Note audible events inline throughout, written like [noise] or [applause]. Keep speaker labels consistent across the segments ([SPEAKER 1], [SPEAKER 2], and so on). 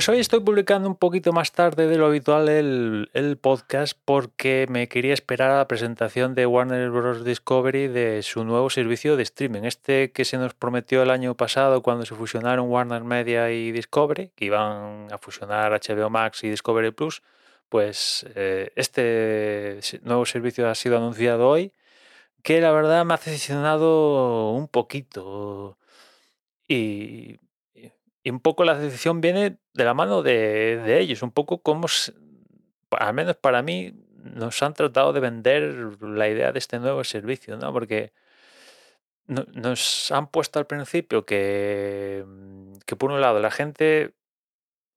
[SPEAKER 1] Pues hoy estoy publicando un poquito más tarde de lo habitual el, podcast porque me quería esperar a la presentación de Warner Bros. Discovery de su nuevo servicio de streaming. Este que se nos prometió el año pasado cuando se fusionaron Warner Media y Discovery, que iban a fusionar HBO Max y Discovery Plus. Pues eh, este nuevo servicio ha sido anunciado hoy, que la verdad me ha decepcionado un poquito. Y y un poco la decisión viene de la mano de, de ellos, un poco como, al menos para mí, nos han tratado de vender la idea de este nuevo servicio, ¿no? Porque nos han puesto al principio que, mm, que, por un lado, la gente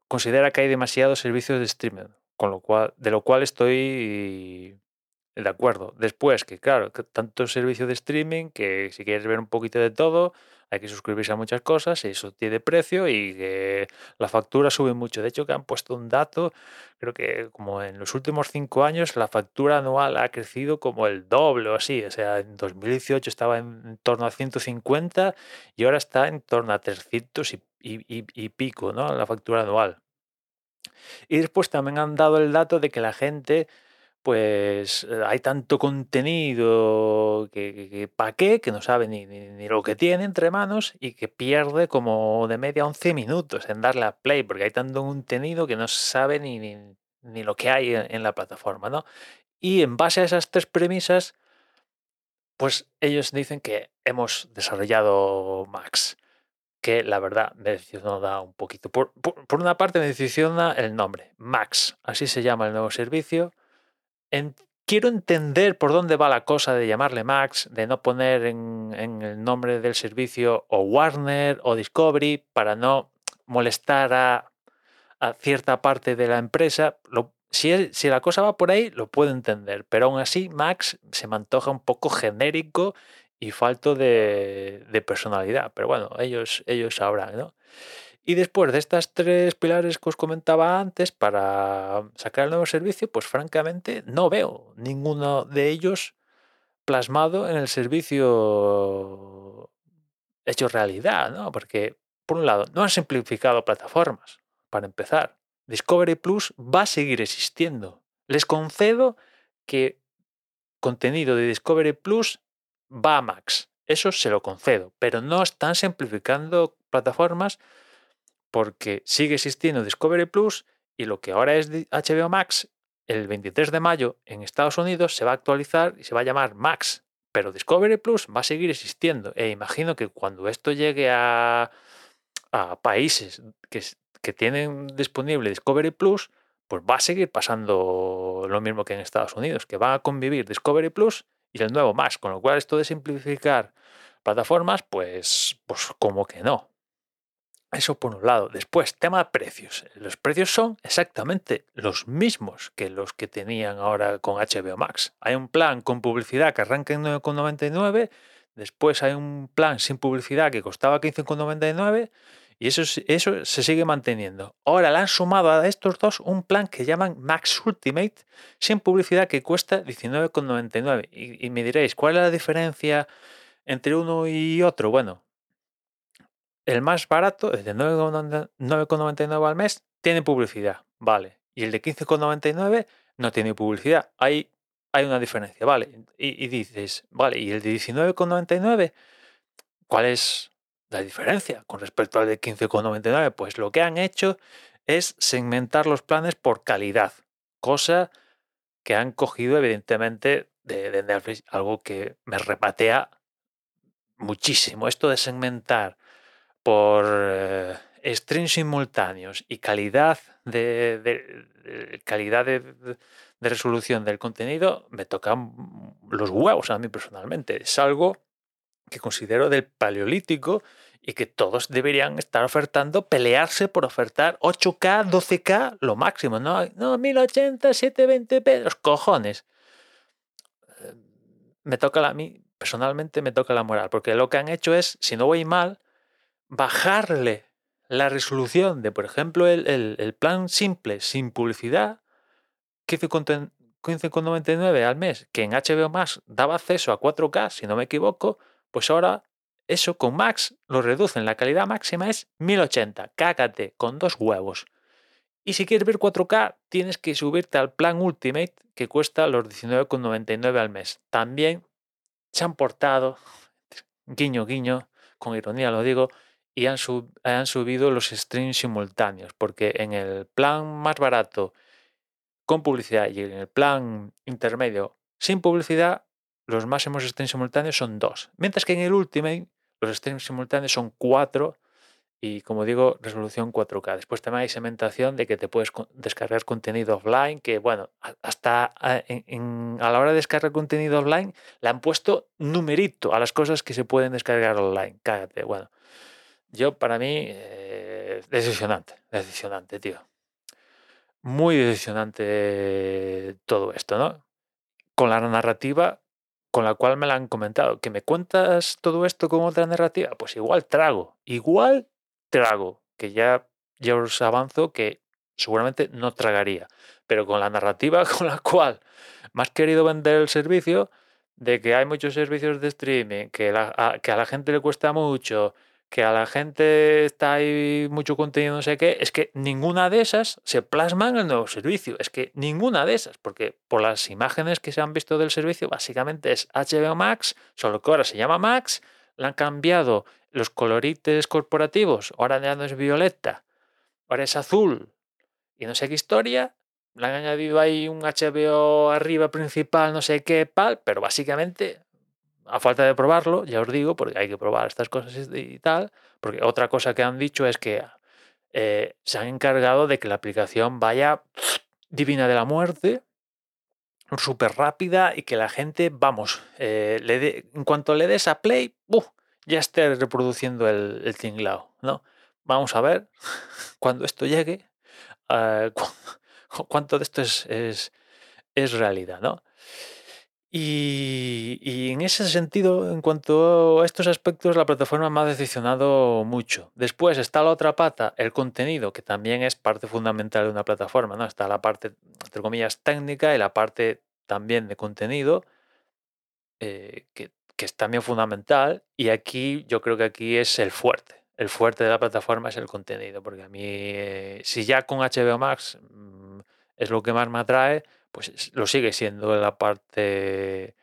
[SPEAKER 1] considera que hay demasiados servicios de streaming, con lo cual, de lo cual estoy de acuerdo. Después, que claro, que tanto servicio de streaming que si quieres ver un poquito de todo, hay que suscribirse a muchas cosas, y eso tiene precio y que la factura sube mucho. De hecho, que han puesto un dato, creo que como en los últimos cinco años la factura anual ha crecido como el doble o así. O sea, en 2018 estaba en, torno a 150 y ahora está en torno a 300 y, y, pico, ¿no? La factura anual. Y después también han dado el dato de que la gente pues eh, hay tanto contenido que, que, qué, que no sabe ni, ni, lo que tiene entre manos y que pierde como de media 11 minutos en darle a play, porque hay tanto contenido que no sabe ni, ni, lo que hay en, la plataforma, ¿no? Y en base a esas tres premisas, pues ellos dicen que hemos desarrollado Max, que la verdad me decepciona un poquito. Por, por, por una parte me decepciona el nombre, Max, así se llama el nuevo servicio quiero entender por dónde va la cosa de llamarle Max, de no poner en, el nombre del servicio o Warner o Discovery para no molestar a, cierta parte de la empresa. si, si, la cosa va por ahí, lo puedo entender, pero aún así Max se me antoja un poco genérico y falto de, de personalidad. Pero bueno, ellos, ellos sabrán, ¿no? Y después de estas tres pilares que os comentaba antes para sacar el nuevo servicio, pues francamente no veo ninguno de ellos plasmado en el servicio hecho realidad, ¿no? Porque, por un lado, no han simplificado plataformas, para empezar. Discovery Plus va a seguir existiendo. Les concedo que contenido de Discovery Plus va a Max. Eso se lo concedo, pero no están simplificando plataformas porque sigue existiendo Discovery Plus y lo que ahora es HBO Max, el 23 de mayo en Estados Unidos se va a actualizar y se va a llamar Max. Pero Discovery Plus va a seguir existiendo. E imagino que cuando esto llegue a, a países que, que tienen disponible Discovery Plus, pues va a seguir pasando lo mismo que en Estados Unidos, que van a convivir Discovery Plus y el nuevo Max, con lo cual esto de simplificar plataformas, pues, pues como que no. Eso por un lado. Después, tema de precios. Los precios son exactamente los mismos que los que tenían ahora con HBO Max. Hay un plan con publicidad que arranca en 9,99. Después hay un plan sin publicidad que costaba 15,99. Y eso, eso se sigue manteniendo. Ahora le han sumado a estos dos un plan que llaman Max Ultimate sin publicidad que cuesta 19,99. Y, y me diréis, ¿cuál es la diferencia entre uno y otro? Bueno, el más barato, el de 9,99 al mes, tiene publicidad, vale. Y el de 15,99 no tiene publicidad. Hay, hay una diferencia, vale. Y, dices, vale, ¿y el de 19,99? ¿Cuál es la diferencia con respecto al de 15,99? Pues lo que han hecho es segmentar los planes por calidad, cosa que han cogido evidentemente de, de Netflix, algo que me repatea muchísimo. Esto de segmentar por eh, streams simultáneos y calidad de, calidad de, resolución del contenido, me tocan los huevos a mí personalmente. Es algo que considero del paleolítico y que todos deberían estar ofertando, pelearse por ofertar 8K, 12K, lo máximo, ¿no? No, 1080, 720p, los cojones. Eh, me toca a mí, personalmente me toca la moral, porque lo que han hecho es, si no voy mal, bajarle la resolución de, por ejemplo, el, plan simple sin publicidad, 15,99 al mes, que en HBO Max daba acceso a 4K, si no me equivoco, pues ahora eso con Max lo reducen. La calidad máxima es 1080. Cácate, con dos huevos. Y si quieres ver 4K, tienes que subirte al plan Ultimate, que cuesta los 19,99 al mes. También se han portado, guiño, guiño, con ironía lo digo, y han, subido los streams simultáneos, porque en el plan más barato con publicidad y en el plan intermedio sin publicidad, los máximos streams simultáneos son dos. Mientras que en el Ultimate, los streams simultáneos son cuatro y como digo, resolución 4K. Después también hay segmentación de que te puedes descargar contenido offline, que bueno, hasta a, la hora de descargar contenido offline le han puesto numerito a las cosas que se pueden descargar online. Cállate, bueno. Yo, para mí, eh, decepcionante, decepcionante, tío. Muy decepcionante todo esto, ¿no? Con la narrativa con la cual me la han comentado. ¿Que me cuentas todo esto con otra narrativa? Pues igual trago. Igual trago, que ya, ya os avanzo que seguramente no tragaría, pero con la narrativa [laughs] con la cual me has querido vender el servicio, de que hay muchos servicios de streaming, que, que a la gente le cuesta mucho, que a la gente está ahí mucho contenido, no sé qué, es que ninguna de esas se plasma en el nuevo servicio. Es que ninguna de esas, porque por las imágenes que se han visto del servicio, básicamente es HBO Max, solo que ahora se llama Max, le han cambiado los colorites corporativos, ahora ya no es violeta, ahora es azul y no sé qué historia, le han añadido ahí un HBO arriba principal, no sé qué, pal, pero básicamente, a falta de probarlo, ya os digo, porque hay que probar estas cosas y tal, porque otra cosa que han dicho es que eh, se han encargado de que la aplicación vaya divina de la muerte, súper rápida y que la gente, vamos, eh, le en cuanto le des a play, ya esté reproduciendo el, el tinglao, ¿no? Vamos a ver cuando esto llegue, [laughs] uh, cuánto de esto es, es, es realidad, ¿no? Y, y, en ese sentido, en cuanto a estos aspectos, la plataforma me ha decepcionado mucho. Después está la otra pata, el contenido, que también es parte fundamental de una plataforma, ¿no? Está la parte, entre comillas, técnica y la parte también de contenido, eh, que que es también fundamental. Y aquí yo creo que aquí es el fuerte. El fuerte de la plataforma es el contenido, porque a mí, eh, si ya con HBO Max mm, es lo que más me atrae, pues lo sigue siendo la parte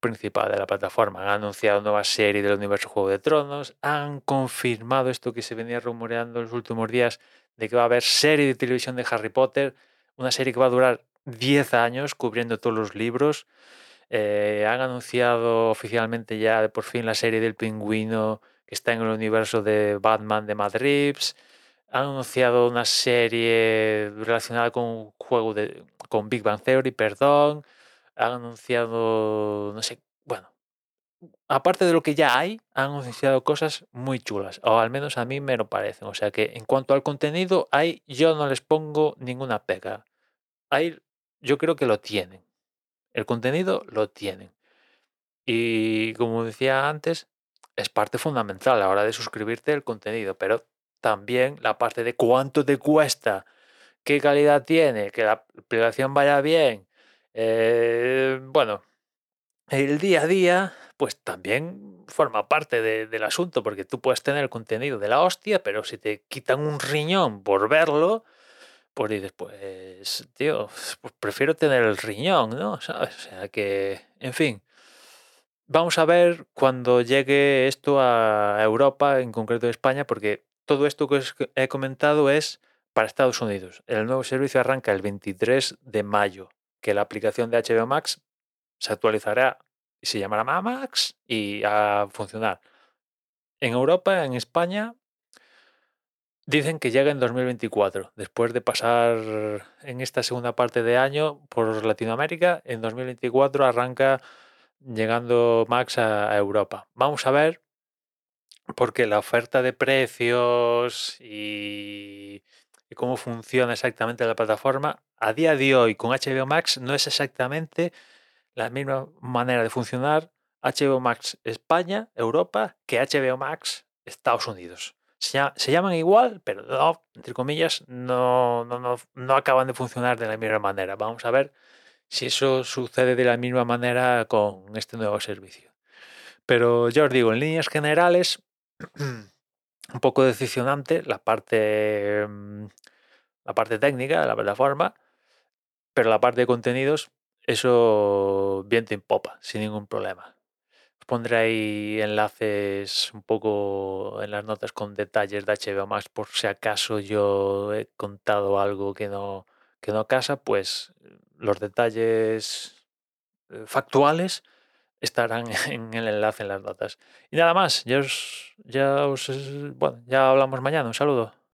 [SPEAKER 1] principal de la plataforma. Han anunciado nueva serie del universo Juego de Tronos, han confirmado esto que se venía rumoreando en los últimos días de que va a haber serie de televisión de Harry Potter, una serie que va a durar 10 años cubriendo todos los libros. Eh, han anunciado oficialmente ya por fin la serie del pingüino que está en el universo de Batman de Madrid. Han anunciado una serie relacionada con un juego de con Big Bang Theory, perdón. Han anunciado, no sé, bueno, aparte de lo que ya hay, han anunciado cosas muy chulas, o al menos a mí me lo parecen. O sea que en cuanto al contenido, ahí yo no les pongo ninguna pega. Ahí yo creo que lo tienen. El contenido lo tienen. Y como decía antes, es parte fundamental a la hora de suscribirte el contenido, pero también la parte de cuánto te cuesta, qué calidad tiene, que la aplicación vaya bien. Eh, bueno, el día a día, pues también forma parte del asunto, porque tú puedes tener el contenido de la hostia, pero si te quitan un riñón por verlo, pues dices, pues, tío, pues prefiero tener el riñón, ¿no? ¿Sabes? O sea que, en fin. Vamos a ver cuando llegue esto a Europa, en concreto a España, porque todo esto que os he comentado es para Estados Unidos. El nuevo servicio arranca el 23 de mayo, que la aplicación de HBO Max se actualizará y se llamará Max y a funcionar. En Europa, en España, Dicen que llega en 2024, después de pasar en esta segunda parte de año por Latinoamérica, en 2024 arranca llegando Max a, Europa. Vamos a ver, porque la oferta de precios y, cómo funciona exactamente la plataforma, a día de hoy con HBO Max no es exactamente la misma manera de funcionar HBO Max España, Europa, que HBO Max Estados Unidos se, llaman igual, pero no, entre comillas, no, no, no, acaban de funcionar de la misma manera. Vamos a ver si eso sucede de la misma manera con este nuevo servicio. Pero ya os digo, en líneas generales, [clears throat] un poco decepcionante la parte, mm, la parte técnica de la plataforma, pero la parte de contenidos, eso viento en popa, sin ningún problema. Os pondré ahí enlaces un poco en las notas con detalles de HBO Max por si acaso yo he contado algo que no, que no casa, pues los detalles eh, factuales estarán [laughs] en el enlace en las notas. Y nada más, ya os, ya os, bueno, ya hablamos mañana. Un saludo.